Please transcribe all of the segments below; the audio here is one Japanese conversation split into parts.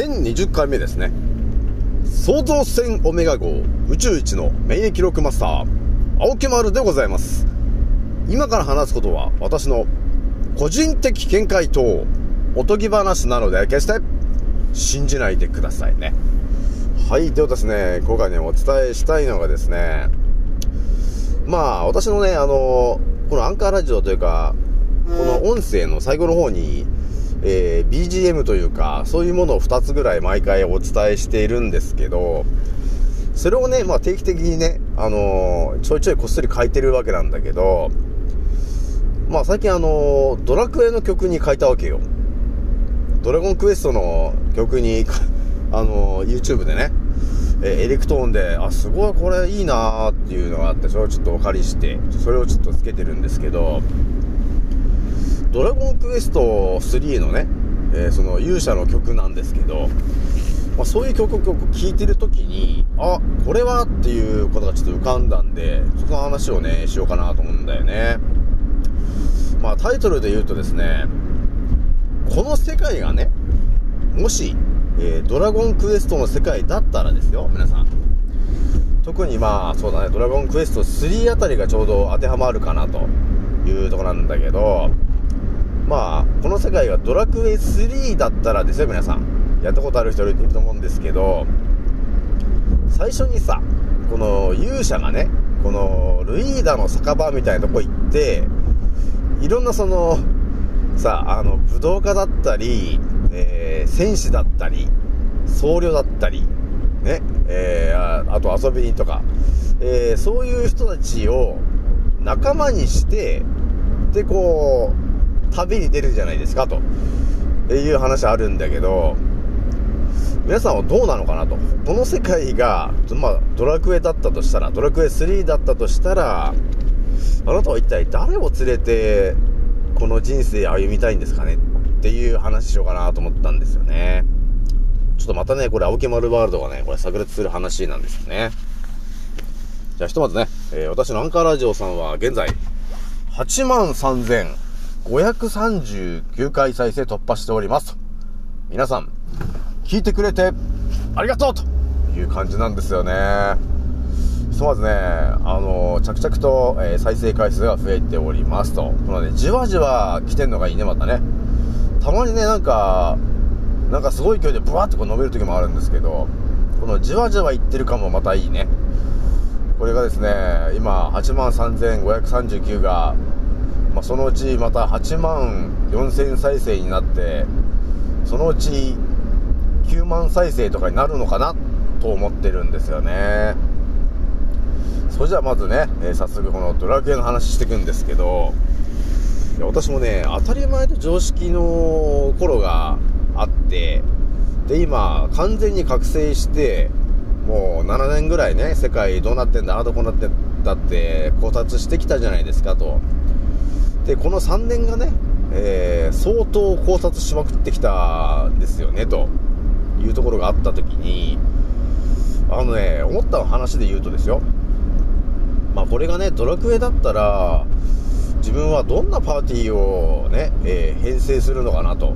1020回目ですね。創造船オメガ号宇宙一の免疫力マスター青木丸でございます。今から話すことは私の個人的見解とおとぎ話なので決して信じないでくださいね。はいではですね今回ねお伝えしたいのがですねまあ私のねあのこのアンカーラジオというかこの音声の最後の方にえー、BGM というか、そういうものを2つぐらい毎回お伝えしているんですけど、それをね、まあ定期的にね、あのー、ちょいちょいこっそり書いてるわけなんだけど、まあ最近あのー、ドラクエの曲に書いたわけよ。ドラゴンクエストの曲に、あの YouTube でね、えエレクトーンで、あ、すごいこれいいなーっていうのがあって、それをちょっとお借りして、それをちょっとつけてるんですけど、ドラゴンクエスト3のね、えー、その勇者の曲なんですけど、まあ、そういう曲を聴いてる時に、あ、これはっていうことがちょっと浮かんだんで、その話をね、しようかなと思うんだよね。まあタイトルで言うとですね、この世界がね、もし、えー、ドラゴンクエストの世界だったらですよ、皆さん。特にまあ、そうだね、ドラゴンクエスト3あたりがちょうど当てはまるかなというとこなんだけど、まあ、この世界がドラクエ3だったらですよ、皆さん。やったことある人いると思うんですけど、最初にさ、この勇者がね、このルイーダの酒場みたいなとこ行って、いろんなその、さ、あの、武道家だったり、えー、戦士だったり、僧侶だったり、ね、えー、あと遊び人とか、えー、そういう人たちを仲間にして、で、こう、旅に出るじゃないですか、という話あるんだけど、皆さんはどうなのかなと。この世界が、まあ、ドラクエだったとしたら、ドラクエ3だったとしたら、あなたは一体誰を連れて、この人生歩みたいんですかねっていう話しようかなと思ったんですよね。ちょっとまたね、これ、青木丸ワールドがね、これ炸裂する話なんですよね。じゃあ、ひとまずね、えー、私のアンカーラジオさんは現在、8万3000 539回再生突破しております。皆さん、聞いてくれてありがとうという感じなんですよね。ひとまずね、あの、着々と、え、再生回数が増えておりますと。このね、じわじわ来てんのがいいね、またね。たまにね、なんか、なんかすごい勢いでブワーってこう伸びる時もあるんですけど、このじわじわいってる感もまたいいね。これがですね、今、83,539がまあ、そのうちまた8万4000再生になってそのうち9万再生とかになるのかなと思ってるんですよね。それじゃあまずね、えー、早速このドラクエの話していくんですけど私もね当たり前と常識の頃があってで今完全に覚醒してもう7年ぐらいね世界どうなってんだああどこうなってんだって考察してきたじゃないですかと。で、この3年がね、えー、相当考察しまくってきたんですよね、というところがあった時に、あのね、思った話で言うとですよ、まあこれがね、ドラクエだったら、自分はどんなパーティーをね、えー、編成するのかなと、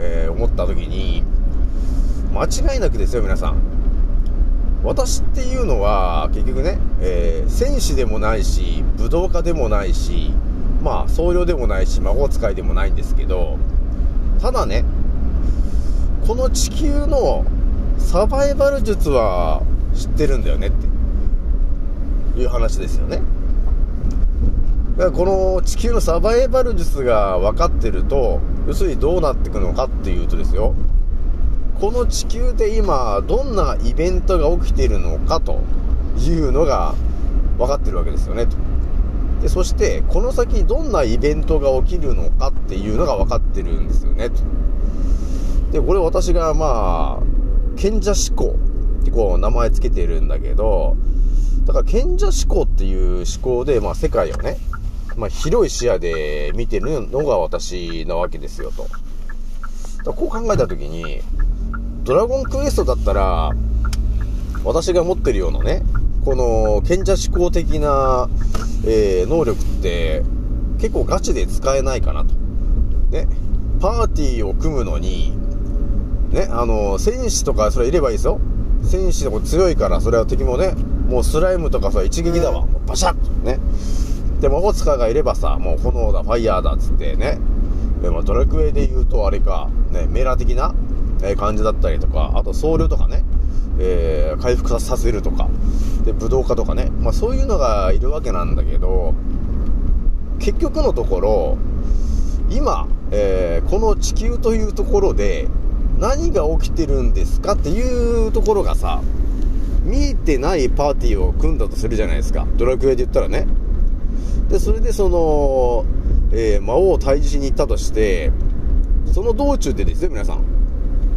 えー、思った時に、間違いなくですよ、皆さん。私っていうのは、結局ね、えー、戦士でもないし、武道家でもないし、まあ、僧侶でもないし、魔法使いでもないんですけど、ただね、この地球のサバイバル術は知ってるんだよねっていう話ですよね。だからこの地球のサバイバル術が分かってると、要するにどうなってくのかっていうとですよ、この地球で今、どんなイベントが起きているのかというのが分かってるわけですよね、と。で、そして、この先どんなイベントが起きるのかっていうのが分かってるんですよねと。で、これ私がまあ、賢者思考ってこう名前つけてるんだけど、だから賢者思考っていう思考で、まあ世界をね、まあ広い視野で見てるのが私なわけですよと。だこう考えた時に、ドラゴンクエストだったら、私が持ってるようなね、この賢者思考的な、えー、能力って結構ガチで使えないかなと。ね。パーティーを組むのに、ね、あの、戦士とかそれいればいいですよ。戦士とか強いから、それは敵もね、もうスライムとかさ、一撃だわ。バシャッね。で、魔法使いがいればさ、もう炎だ、ファイヤーだっつってね。でもドラクエで言うとあれか、ね、メラ的な、え感じだったりとか、あと僧侶とかね、えー、回復させるとか、で、武道家とかね、まあそういうのがいるわけなんだけど、結局のところ、今、えー、この地球というところで何が起きてるんですかっていうところがさ、見えてないパーティーを組んだとするじゃないですか。ドラクエで言ったらね。で、それでその、えー、魔王を退治しに行ったとして、その道中でですよ、皆さん。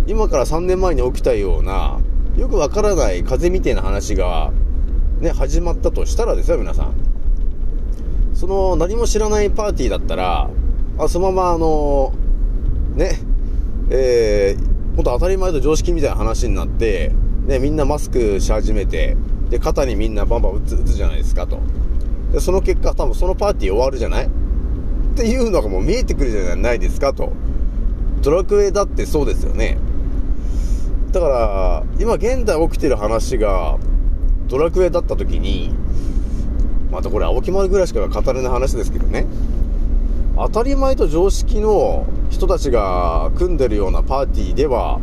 今から3年前に起きたような、よくわからない風みたいな話が、ね、始まったとしたらですよ、皆さん。その、何も知らないパーティーだったら、あそのままあの、ね、えー、ほんと当たり前と常識みたいな話になって、ね、みんなマスクし始めて、で、肩にみんなバンバン打つ、打つじゃないですかと。で、その結果、多分そのパーティー終わるじゃない？っていうのがもう見えてくるじゃないですかと。ドラクエだってそうですよね。だから、今現代起きてる話が、ドラクエだった時に、またこれ青木丸ぐらいしか語れない話ですけどね。当たり前と常識の人たちが組んでるようなパーティーでは、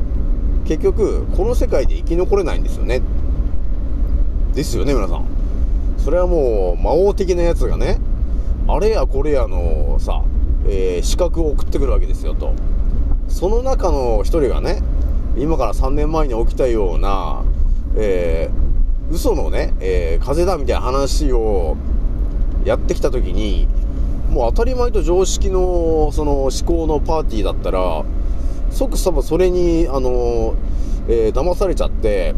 結局、この世界で生き残れないんですよね。ですよね、皆さん。それはもう、魔王的なやつがね、あれやこれやのさ、えー、資格を送ってくるわけですよと。その中の一人がね、今から3年前に起きたような、えー、嘘のね、えー、風邪だみたいな話をやってきた時に、もう当たり前と常識の、その思考のパーティーだったら、即さまそれに、あの、えー、騙されちゃって、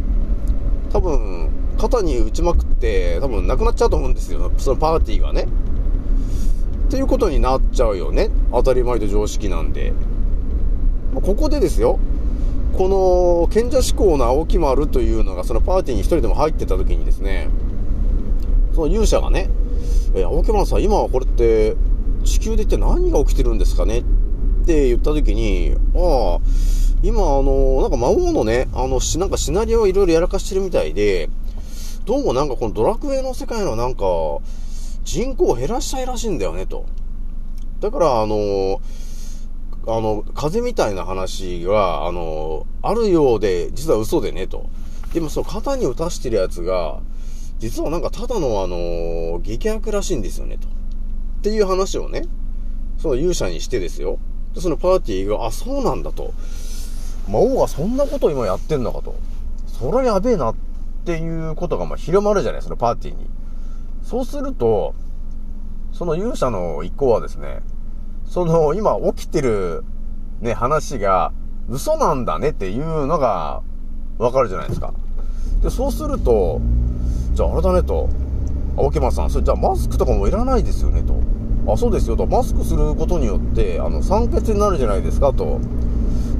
多分、肩に打ちまくって、多分なくなっちゃうと思うんですよ。そのパーティーがね。っていうことになっちゃうよね。当たり前と常識なんで。ここでですよ。この賢者志向の青木丸というのがそのパーティーに一人でも入ってた時にですね、その勇者がね、え青木丸さん、今はこれって地球で一体何が起きてるんですかね？って言った時に、ああ、今あの、なんか魔王のね、あの、し、なんかシナリオをいろいろやらかしてるみたいで、どうもなんかこのドラクエの世界のなんか、人口を減らしたいらしいんだよね、と。だから、あの、あの、風みたいな話が、あの、あるようで、実は嘘でね、と。でもその肩に打たしてるやつが、実はなんかただのあの、劇薬らしいんですよね、と。っていう話をね、その勇者にしてですよ。で、そのパーティーが、あ、そうなんだと。魔王がそんなこと今やってんのかと。それやべえなっていうことがまあ広まるじゃない、そのパーティーに。そうすると、その勇者の一行はですね、その、今起きてる、ね、話が、嘘なんだねっていうのが、わかるじゃないですか。で、そうすると、じゃああれだねと、青木松さん、それじゃあマスクとかもいらないですよねと。あ、そうですよと。マスクすることによって、あの、酸欠になるじゃないですかと。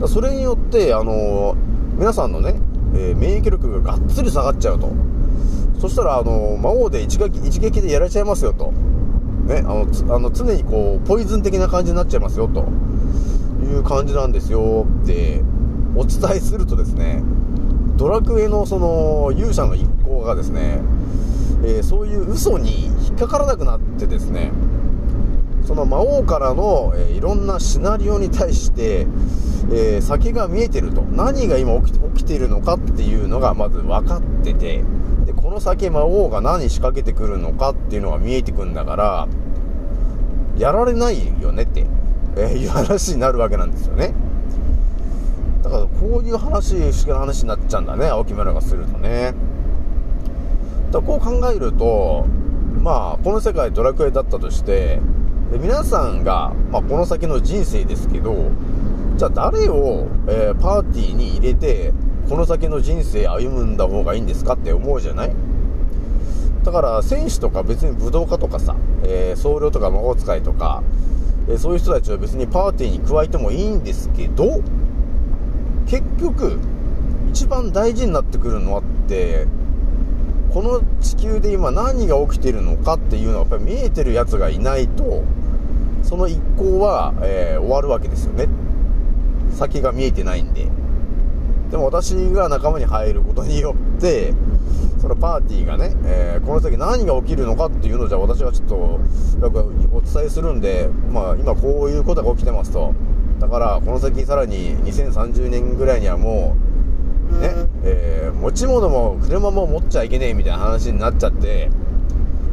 だそれによって、あの、皆さんのね、えー、免疫力ががっつり下がっちゃうと。そしたら、あの、魔王で一撃一撃でやられちゃいますよと。ね、あの、あの常にこう、ポイズン的な感じになっちゃいますよ、という感じなんですよってお伝えするとですね、ドラクエのその勇者の一行がですね、えー、そういう嘘に引っかからなくなってですね、その魔王からの、えー、いろんなシナリオに対して、えー、先が見えてると。何が今起き起きているのかっていうのがまず分かってて、で、この先魔王が何仕掛けてくるのかっていうのが見えてくんだから、やられないよねって、えー、いう話になるわけなんですよね。だからこういう話、不思議な話になっちゃうんだね、青木村がするとね。だこう考えると、まあ、この世界ドラクエだったとして、で皆さんが、まあ、この先の人生ですけど、じゃあ誰を、えー、パーティーに入れて、この先の人生歩んだ方がいいんですかって思うじゃない？だから選手とか別に武道家とかさ、えー、僧侶とか魔法使いとか、えー、そういう人たちは別にパーティーに加えてもいいんですけど結局一番大事になってくるのはってこの地球で今何が起きてるのかっていうのはやっぱり見えてるやつがいないとその一行は、えー、終わるわけですよね。先が見えてないんで。でも私が仲間に入ることによってそのパーティーがね、えー、この先何が起きるのかっていうのをじゃあ私はちょっとお伝えするんで、まあ、今こういうことが起きてますと。だからこの先さらに2030年ぐらいにはもうね、えー、持ち物も車も持っちゃいけねえみたいな話になっちゃって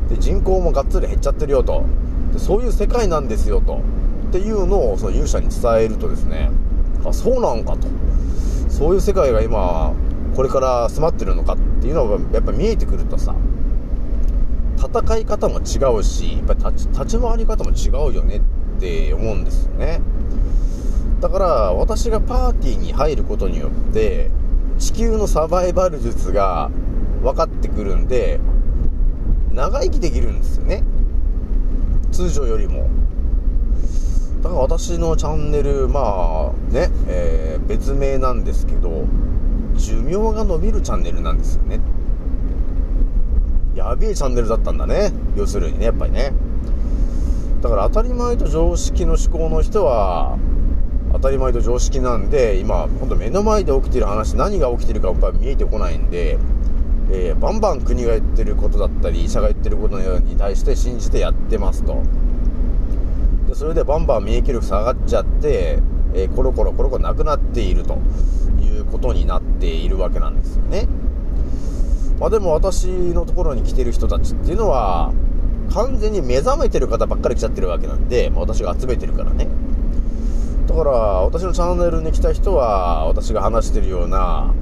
で人口もがっつり減っちゃってるよと。でそういう世界なんですよと。っていうのをその勇者に伝えるとですねあそうなんかと。そういう世界が今これから迫ってるのかっていうのがやっぱ見えてくるとさ戦い方も違うしやっぱ立ち立ち回り方も違うよねって思うんですよね。だから私がパーティーに入ることによって地球のサバイバル術が分かってくるんで長生きできるんですよね。通常よりも。だから私のチャンネルまあね、えー、別名なんですけど寿命が伸びるチャンネルなんですよね。やべえチャンネルだったんだね。要するにねやっぱりね。だから当たり前と常識の思考の人は当たり前と常識なんで今本当目の前で起きてる話何が起きてるかやっぱ見えてこないんで、えー、バンバン国が言ってることだったり医者が言ってることに対して信じてやってますと。でそれでバンバン免疫力下がっちゃって、えー、コロコロコロコロなくなっているということになっているわけなんですよね。まあでも私のところに来てる人たちっていうのは完全に目覚めてる方ばっかり来ちゃってるわけなんで、まあ、私が集めてるからね。だから私のチャンネルに来た人は私が話してるような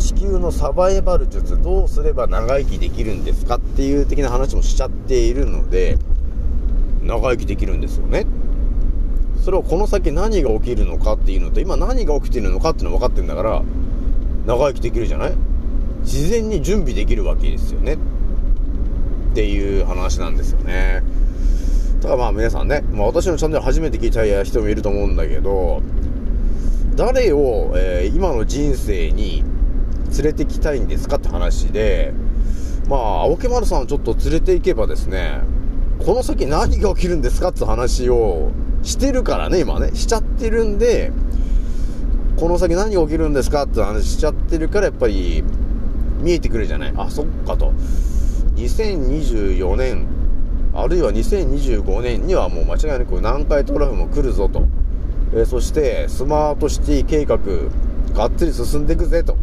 地球のサバイバル術どうすれば長生きできるんですかっていう的な話もしちゃっているので長生きできるんですよね。それをこの先何が起きるのかっていうのと今何が起きてるのかっていうの分かってんだから長生きできるじゃない？自然に準備できるわけですよね。っていう話なんですよね。だからまあ皆さんね、まあ、私のチャンネル初めて聞いた人もいると思うんだけど誰を、えー、今の人生に連れてきたいんですかって話でまあ青木丸さんをちょっと連れて行けばですねこの先何が起きるんですかって話をしてるからね今ね。しちゃってるんでこの先何が起きるんですかって話しちゃってるからやっぱり見えてくるじゃない。あそっかと。2024年。あるいは2025年にはもう間違いなく南海トラフも来るぞと、え、そしてスマートシティ計画がっつり進んでいくぜと。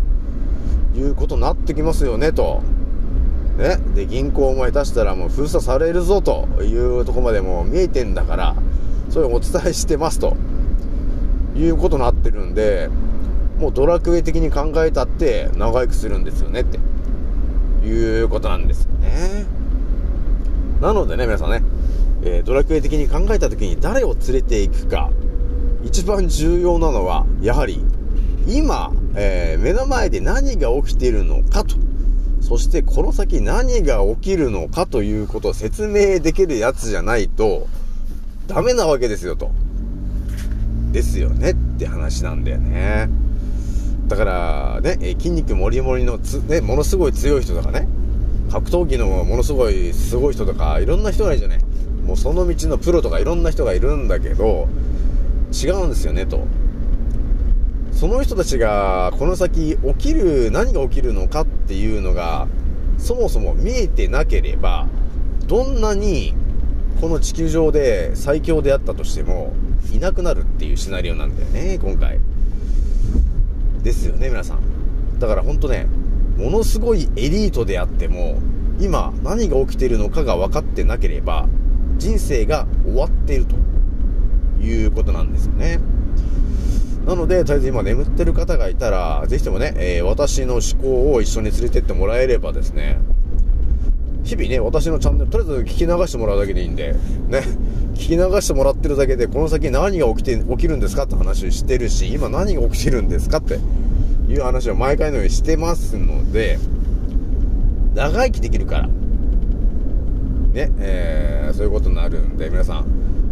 いうことになってきますよねと。ね、で銀行も下手したらもう封鎖されるぞというとこまでも見えてんだからそれをお伝えしてますと。いうことになってるんでもうドラクエ的に考えたって長生きするんですよねって。いうことなんですよね。なのでね、皆さんね、えー、ドラクエ的に考えた時に誰を連れていくか、一番重要なのは、やはり、今、えー、目の前で何が起きているのかと、そしてこの先何が起きるのかということを説明できるやつじゃないと、ダメなわけですよと。ですよねって話なんだよね。だから、ね、筋肉もりもりのつ、ね、ものすごい強い人とかね、格闘技のものすごいすごい人とかいろんな人がいるじゃないもうその道のプロとかいろんな人がいるんだけど違うんですよねとその人たちがこの先起きる何が起きるのかっていうのがそもそも見えてなければどんなにこの地球上で最強であったとしてもいなくなるっていうシナリオなんだよね今回。ですよね皆さん。だから本当ねものすごいエリートであっても今何が起きてるのかが分かってなければ人生が終わっているということなんですよね。なので、とりあえず今眠ってる方がいたら、ぜひともね、えー、私の思考を一緒に連れてってもらえればですね、日々ね、私のチャンネル、とりあえず聞き流してもらうだけでいいんで、ね、聞き流してもらってるだけで、この先何が起きて、起きるんですかって話をしてるし、今何が起きてるんですかっていう話を毎回のようにしてますので、長生きできるから、ね、えー、そういうことになるんで、皆さん、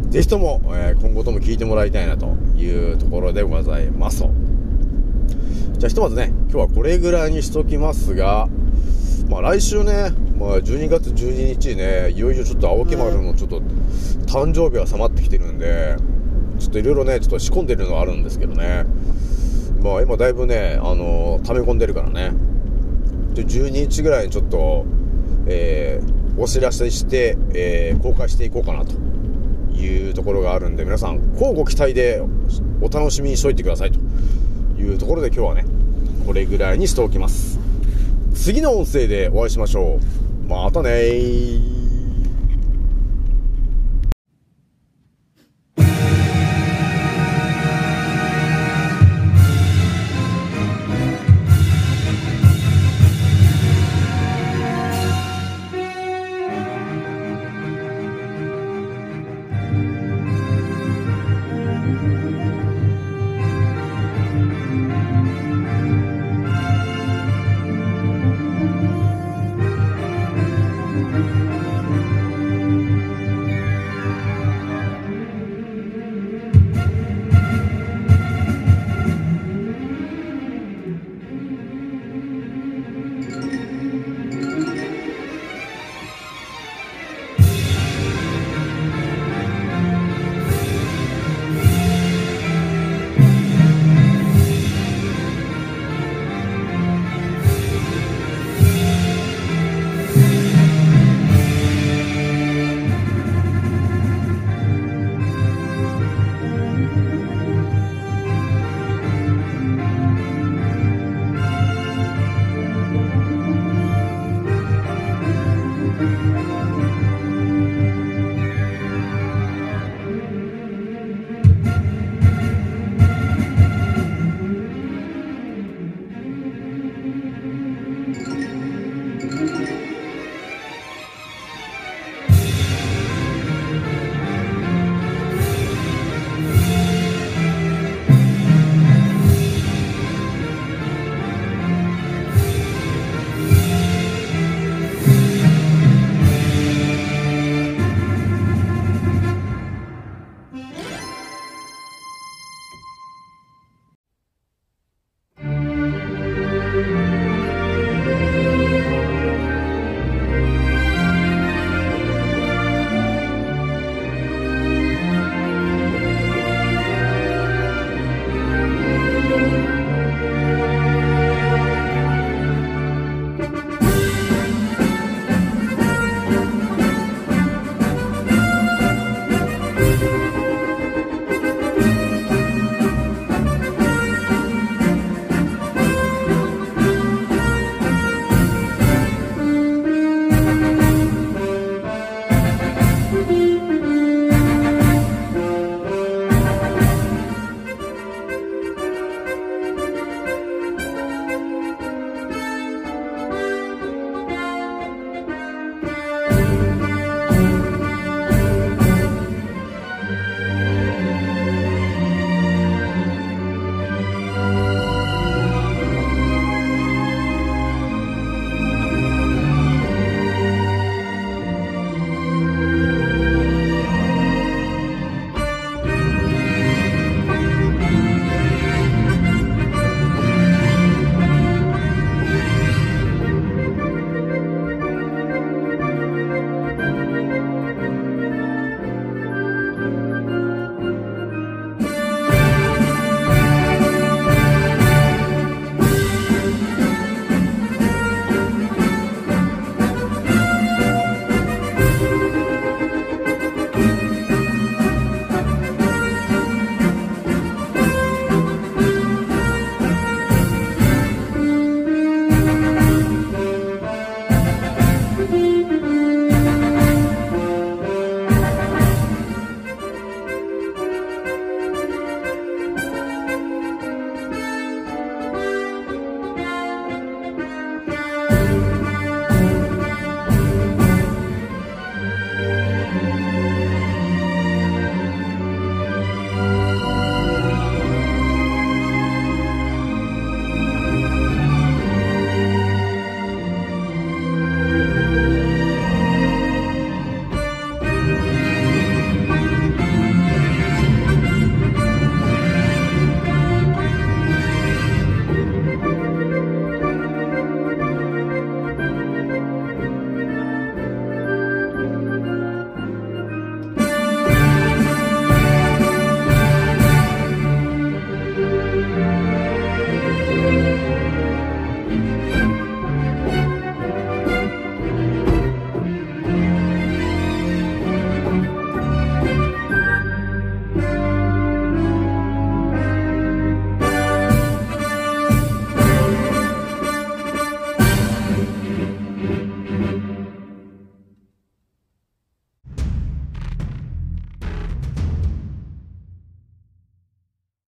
ぜひとも、えー、今後とも聞いてもらいたいなというところでございます。じゃあひとまずね、今日はこれぐらいにしときますが、まあ来週ね、まあ12月12日ね、いよいよちょっと青木丸のちょっと誕生日が迫ってきてるんで、ちょっといろいろね、ちょっと仕込んでるのはあるんですけどね、まあ今だいぶね、あのー、溜め込んでるからね。で、12日ぐらいにちょっと、えー、お知らせして、えー、公開していこうかなというところがあるんで、皆さん、交互期待でお楽しみにしといてくださいというところで今日はね、これぐらいにしておきます。次の音声でお会いしましょう。またねー。